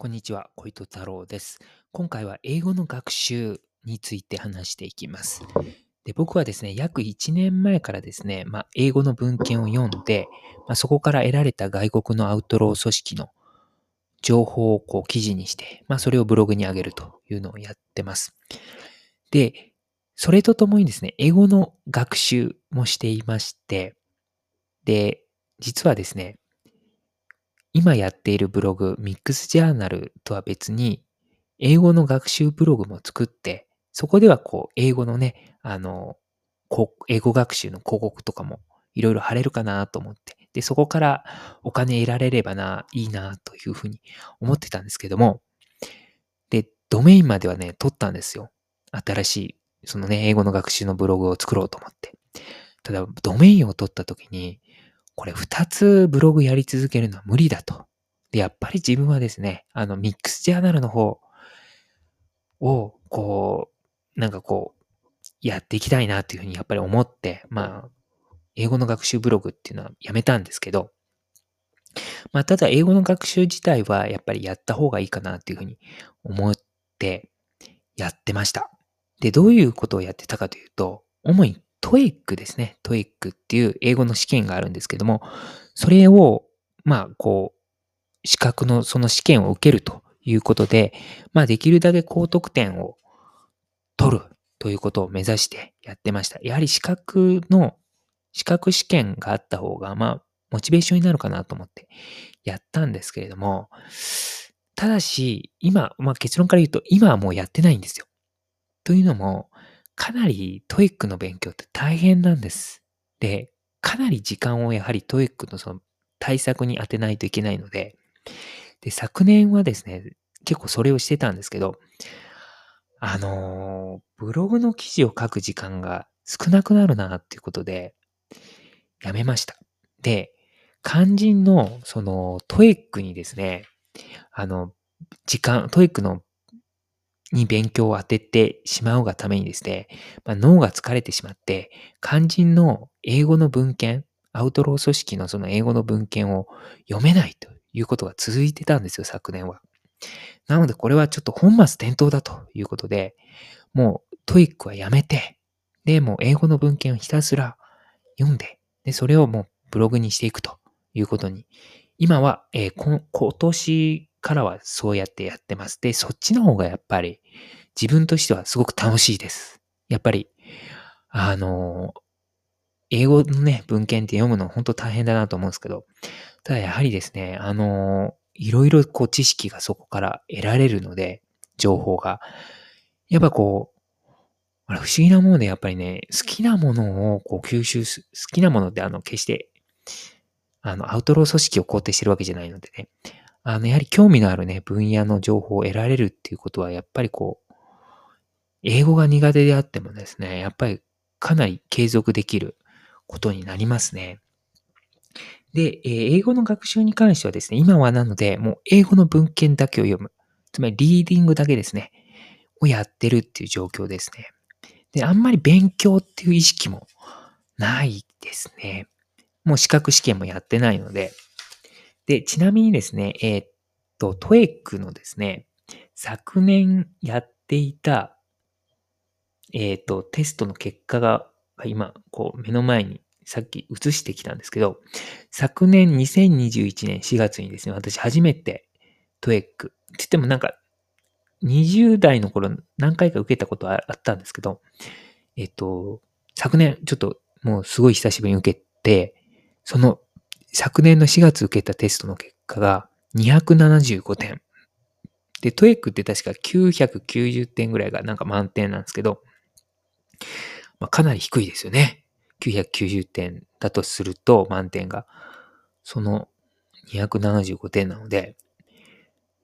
こんにちは、小糸太郎です。今回は英語の学習について話していきます。で僕はですね、約1年前からですね、まあ、英語の文献を読んで、まあ、そこから得られた外国のアウトロー組織の情報をこう記事にして、まあ、それをブログに上げるというのをやってます。で、それとともにですね、英語の学習もしていまして、で、実はですね、今やっているブログ、ミックスジャーナルとは別に、英語の学習ブログも作って、そこではこう、英語のね、あの、英語学習の広告とかもいろいろ貼れるかなと思って、で、そこからお金得られればな、いいなというふうに思ってたんですけども、で、ドメインまではね、取ったんですよ。新しい、そのね、英語の学習のブログを作ろうと思って。ただ、ドメインを取った時に、これ二つブログやり続けるのは無理だと。で、やっぱり自分はですね、あの、ミックスジャーナルの方を、こう、なんかこう、やっていきたいなっていうふうにやっぱり思って、まあ、英語の学習ブログっていうのはやめたんですけど、まあ、ただ英語の学習自体はやっぱりやった方がいいかなっていうふうに思ってやってました。で、どういうことをやってたかというと、主に TOEIC ですね。 TOEIC っていう英語の試験があるんですけども、それを、まあ、こう、資格のその試験を受けるということで、まあ、できるだけ高得点を取るということを目指してやってました。やはり資格の、資格試験があった方が、まあ、モチベーションになるかなと思ってやったんですけれども、ただし、今、まあ結論から言うと、今はもうやってないんですよ。というのも、かなり TOEIC の勉強って大変なんです。で、かなり時間をやはり TOEIC のその対策に当てないといけないので、で、昨年はですね、結構それをしてたんですけど、あのー、ブログの記事を書く時間が少なくなるなっていうことで、やめました。で、肝心の、その、 TOEIC にですね、あの、時間、 TOEIC のに勉強を当ててしまうがためにですね、まあ、脳が疲れてしまって、肝心の英語の文献、アウトロー組織のその英語の文献を読めないということが続いてたんですよ、昨年は。なのでこれはちょっと本末転倒だということで、もう TOEIC はやめて、で、もう英語の文献をひたすら読んで、で、それをもうブログにしていくということに、今は、えー、今年からはそうやってやってます。で、そっちの方がやっぱり自分としてはすごく楽しいです。やっぱり、あの、英語のね、文献って読むの本当大変だなと思うんですけど、ただやはりですね、あの、いろいろこう知識がそこから得られるので、情報が。やっぱこう、あれ不思議なものでやっぱりね、好きなものをこう吸収す、好きなものってあの、決して、あの、アウトロー組織を肯定してるわけじゃないのでね、あの、やはり興味のあるね、分野の情報を得られるっていうことは、やっぱりこう、英語が苦手であってもですね、やっぱりかなり継続できることになりますね。でえ、英語の学習に関してはですね、今はなので、もう英語の文献だけを読む。つまりリーディングだけですね、をやってるっていう状況ですね。で、あんまり勉強っていう意識もないですね。もう資格試験もやってないので、で、ちなみにですね、えー、っと、トエックのですね、昨年やっていた、えー、っと、テストの結果が今、こう、目の前にさっき映してきたんですけど、昨年2021年4月にですね、私初めてトエック、って言ってもなんか、20代の頃何回か受けたことあったんですけど、えっと、昨年ちょっともうすごい久しぶりに受けて、その昨年の4月受けたテストの結果が275点。で、トエックって確か990点ぐらいがなんか満点なんですけど、まあ、かなり低いですよね。990点だとすると満点が、その275点なので、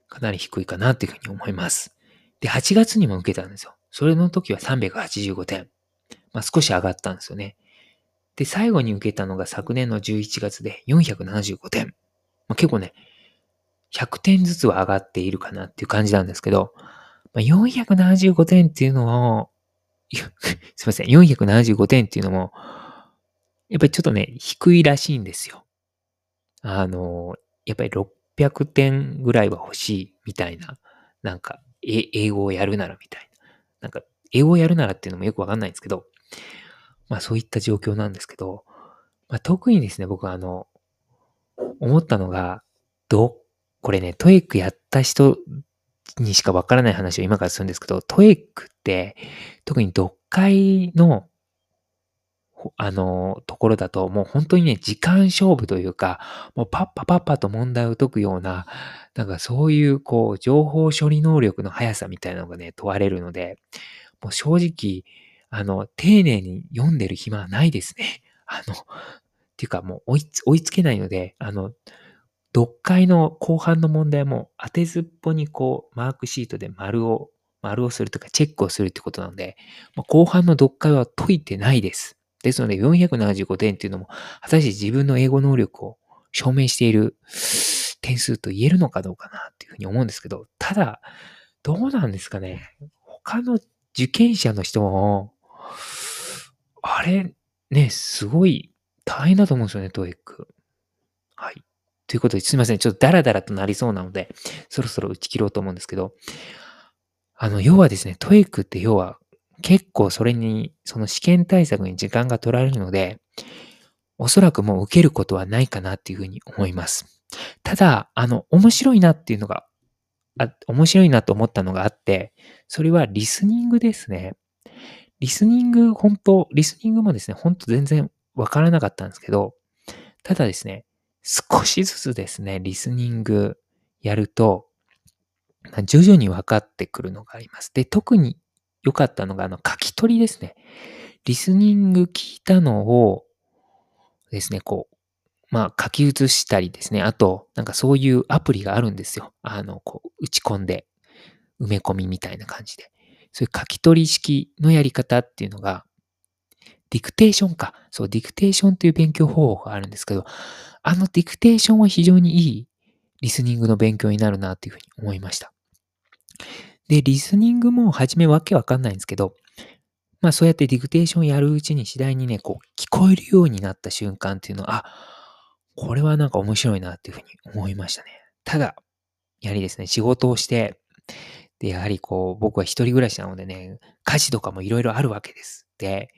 かなり低いかなっていうふうに思います。で、8月にも受けたんですよ。それの時は385点。まあ、少し上がったんですよね。で、最後に受けたのが昨年の11月で475点。まあ、結構ね、100点ずつは上がっているかなっていう感じなんですけど、まあ、475点っていうのを、すいません、475点っていうのも、やっぱりちょっとね、低いらしいんですよ。あの、やっぱり600点ぐらいは欲しい。みたいな、なんか、英語をやるならみたいな。なんか、英語をやるならっていうのもよくわかんないんですけど、まあそういった状況なんですけど、まあ特にですね、僕はあの、思ったのが、ど、これね、トエックやった人にしかわからない話を今からするんですけど、トエックって、特に読解の、あの、ところだと、もう本当にね、時間勝負というか、もうパッパパッパと問題を解くような、なんかそういう、こう、情報処理能力の速さみたいなのがね、問われるので、もう正直、あの、丁寧に読んでる暇はないですね。あの、っていうかもう追い追いつけないので、あの、読解の後半の問題も当てずっぽにこう、マークシートで丸を、丸をするとかチェックをするってことなので、ま、後半の読解は解いてないです。ですので、475点っていうのも、果たして自分の英語能力を証明している 点数と言えるのかどうかなっていうふうに思うんですけど、ただ、どうなんですかね。他の受験者の人も、あれ、ね、すごい大変だと思うんですよね、 TOEIC。はい。ということで、すいません。ちょっとダラダラとなりそうなので、そろそろ打ち切ろうと思うんですけど、あの、要はですね、 TOEIC って要は結構それに、その試験対策に時間が取られるので、おそらくもう受けることはないかなっていうふうに思います。ただ、あの、面白いなっていうのが、あ面白いなと思ったのがあって、それはリスニングですね。リスニング、本当リスニングもですね、本当全然わからなかったんですけど、ただですね、少しずつですね、リスニングやると、徐々に分かってくるのがあります。で、特に良かったのが、あの、書き取りですね。リスニング聞いたのをですね、こう、まあ、書き写したりですね。あと、なんかそういうアプリがあるんですよ。あの、こう、打ち込んで、埋め込みみたいな感じで。そういう書き取り式のやり方っていうのが、ディクテーションか。そう、ディクテーションという勉強方法があるんですけど、あのディクテーションは非常にいいリスニングの勉強になるなっていうふうに思いました。で、リスニングも初めわけわかんないんですけど、まあそうやってディクテーションやるうちに次第にね、こう聞こえるようになった瞬間っていうのは、あ、これはなんか面白いなっていうふうに思いましたね。ただ、やはりですね、仕事をして、で、やはりこう、僕は一人暮らしなのでね、家事とかもいろいろあるわけです。で、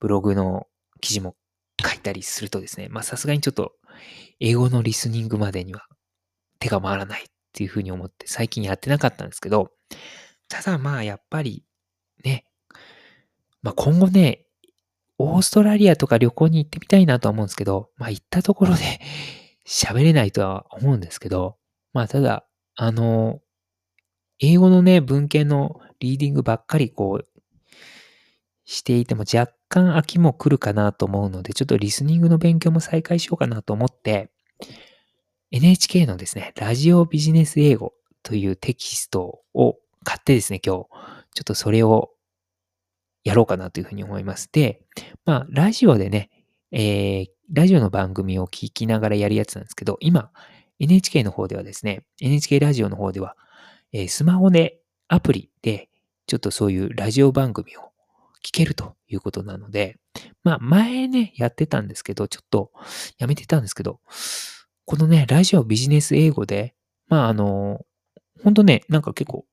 ブログの記事も書いたりするとですね、まあさすがにちょっと英語のリスニングまでには手が回らないっていうふうに思って最近やってなかったんですけど、ただまあやっぱりね、まあ今後ね、オーストラリアとか旅行に行ってみたいなとは思うんですけど、まあ行ったところで 喋れないとは思うんですけど、まあただ、あの、英語のね、文献のリーディングばっかりこう、していても若干飽きも来るかなと思うので、ちょっとリスニングの勉強も再開しようかなと思って、NHK のですね、ラジオビジネス英語というテキストを買ってですね、今日、ちょっとそれをやろうかなというふうに思います。で、まあ、ラジオでね、えー、ラジオの番組を聞きながらやるやつなんですけど、今、NHK の方ではですね、NHK ラジオの方では、えー、スマホで、アプリで、ちょっとそういうラジオ番組を聞けるということなので、まあ前ね、やってたんですけど、ちょっとやめてたんですけど、このね、ラジオビジネス英語で、まああの、ほんとね、なんか結構、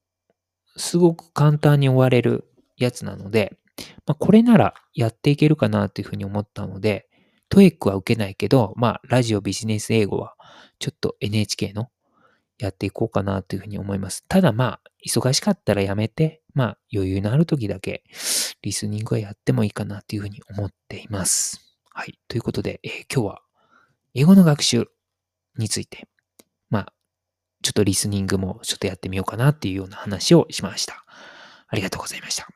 すごく簡単に終われるやつなので、まあこれならやっていけるかなというふうに思ったので、トエックは受けないけど、まあラジオビジネス英語はちょっと NHK のやっていこうかなというふうに思います。ただまあ、忙しかったらやめて、まあ余裕のある時だけリスニングはやってもいいかなというふうに思っています。はい。ということで、えー、今日は英語の学習について、まあ、ちょっとリスニングもちょっとやってみようかなっていうような話をしました。ありがとうございました。